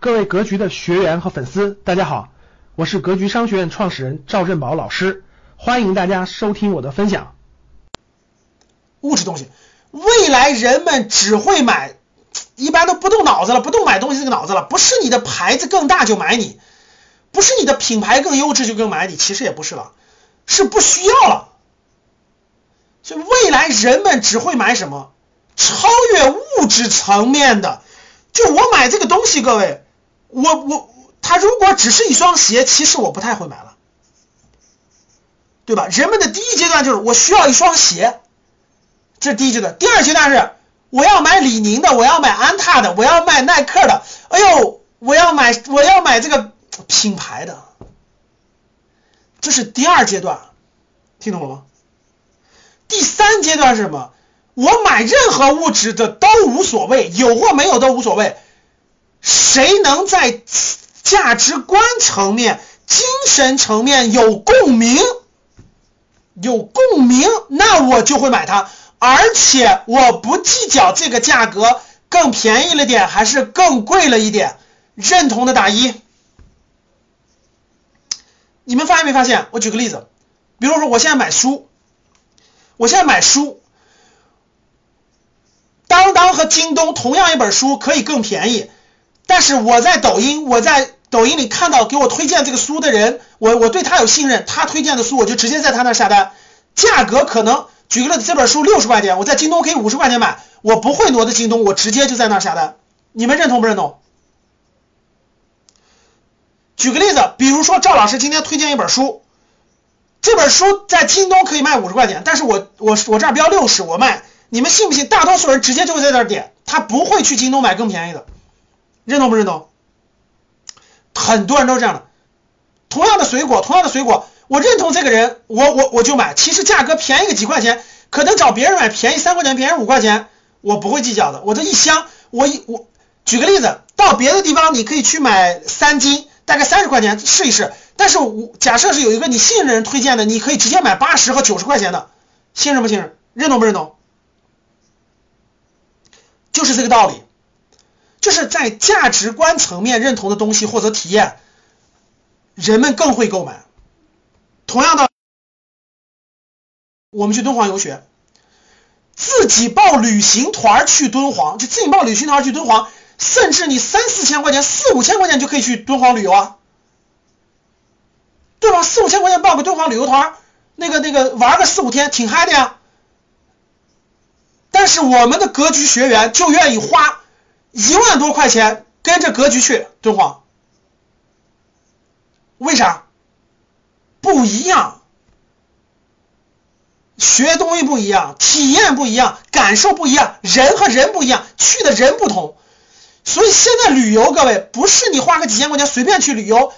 各位格局的学员和粉丝，大家好，我是格局商学院创始人赵振宝老师，欢迎大家收听我的分享。物质东西，未来人们只会买，一般都不动脑子了，不动买东西这个脑子了，不是你的牌子更大就买你，不是你的品牌更优质就更买你，其实也不是了，是不需要了。所以未来人们只会买什么？超越物质层面的，就我买这个东西，各位。我我他如果只是一双鞋，其实我不太会买了，对吧？人们的第一阶段就是我需要一双鞋，这是第一阶段。第二阶段是我要买李宁的，我要买安踏的，我要买耐克的。哎呦，我要买我要买这个品牌的，这是第二阶段，听懂了吗？第三阶段是什么？我买任何物质的都无所谓，有或没有都无所谓。谁能在价值观层面、精神层面有共鸣，有共鸣，那我就会买它，而且我不计较这个价格更便宜了点还是更贵了一点，认同的打一。你们发现没发现？我举个例子，比如说我现在买书，我现在买书，当当和京东同样一本书可以更便宜。但是我在抖音，我在抖音里看到给我推荐这个书的人，我我对他有信任，他推荐的书我就直接在他那下单，价格可能举个例子，这本书六十块钱，我在京东可以五十块钱买，我不会挪到京东，我直接就在那下单，你们认同不认同？举个例子，比如说赵老师今天推荐一本书，这本书在京东可以卖五十块钱，但是我我我这儿标六十，我卖，你们信不信？大多数人直接就会在这儿点，他不会去京东买更便宜的。认同不认同？很多人都是这样的。同样的水果，同样的水果，我认同这个人，我我我就买。其实价格便宜个几块钱，可能找别人买便宜三块钱，便宜五块钱，我不会计较的。我这一箱，我一我举个例子，到别的地方你可以去买三斤，大概三十块钱试一试。但是我假设是有一个你信任的人推荐的，你可以直接买八十和九十块钱的，信任不信任？认同不认同？就是这个道理。就是在价值观层面认同的东西或者体验，人们更会购买。同样的，我们去敦煌游学，自己报旅行团去敦煌，就自己报旅行团去敦煌，甚至你三四千块钱、四五千块钱就可以去敦煌旅游啊，对吧？四五千块钱报个敦煌旅游团，那个那个玩个四五天，挺嗨的呀。但是我们的格局学员就愿意花。一万多块钱跟着格局去敦煌，为啥？不一样，学东西不一样，体验不一样，感受不一样，人和人不一样，去的人不同。所以现在旅游，各位不是你花个几千块钱随便去旅游。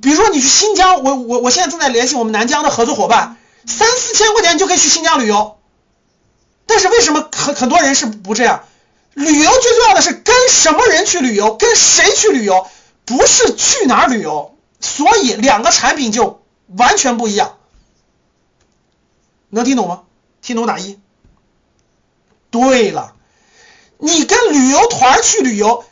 比如说你去新疆，我我我现在正在联系我们南疆的合作伙伴，三四千块钱就可以去新疆旅游。但是为什么很很多人是不这样？旅游最重要的是跟什么人去旅游，跟谁去旅游，不是去哪儿旅游，所以两个产品就完全不一样。能听懂吗？听懂打一。对了，你跟旅游团去旅游，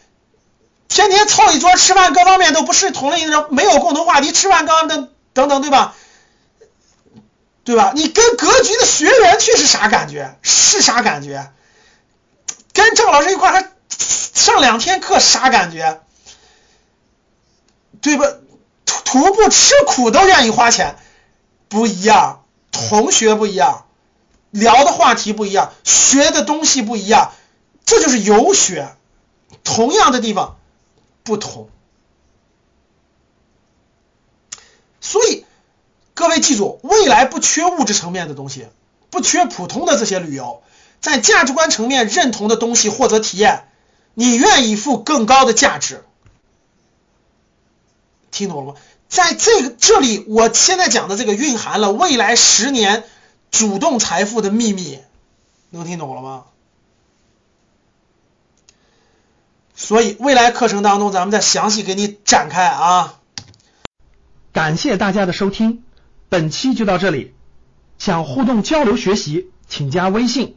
天天凑一桌吃饭，各方面都不是同类人，没有共同话题，吃饭刚等等等，对吧？对吧？你跟格局的学员去是啥感觉？是啥感觉？跟郑老师一块还上两天课，啥感觉？对吧？徒步吃苦都愿意花钱，不一样，同学不一样，聊的话题不一样，学的东西不一样，这就是游学，同样的地方不同。所以各位记住，未来不缺物质层面的东西，不缺普通的这些旅游。在价值观层面认同的东西或者体验，你愿意付更高的价值，听懂了吗？在这个这里，我现在讲的这个蕴含了未来十年主动财富的秘密，能听懂了吗？所以未来课程当中，咱们再详细给你展开啊。感谢大家的收听，本期就到这里。想互动交流学习，请加微信。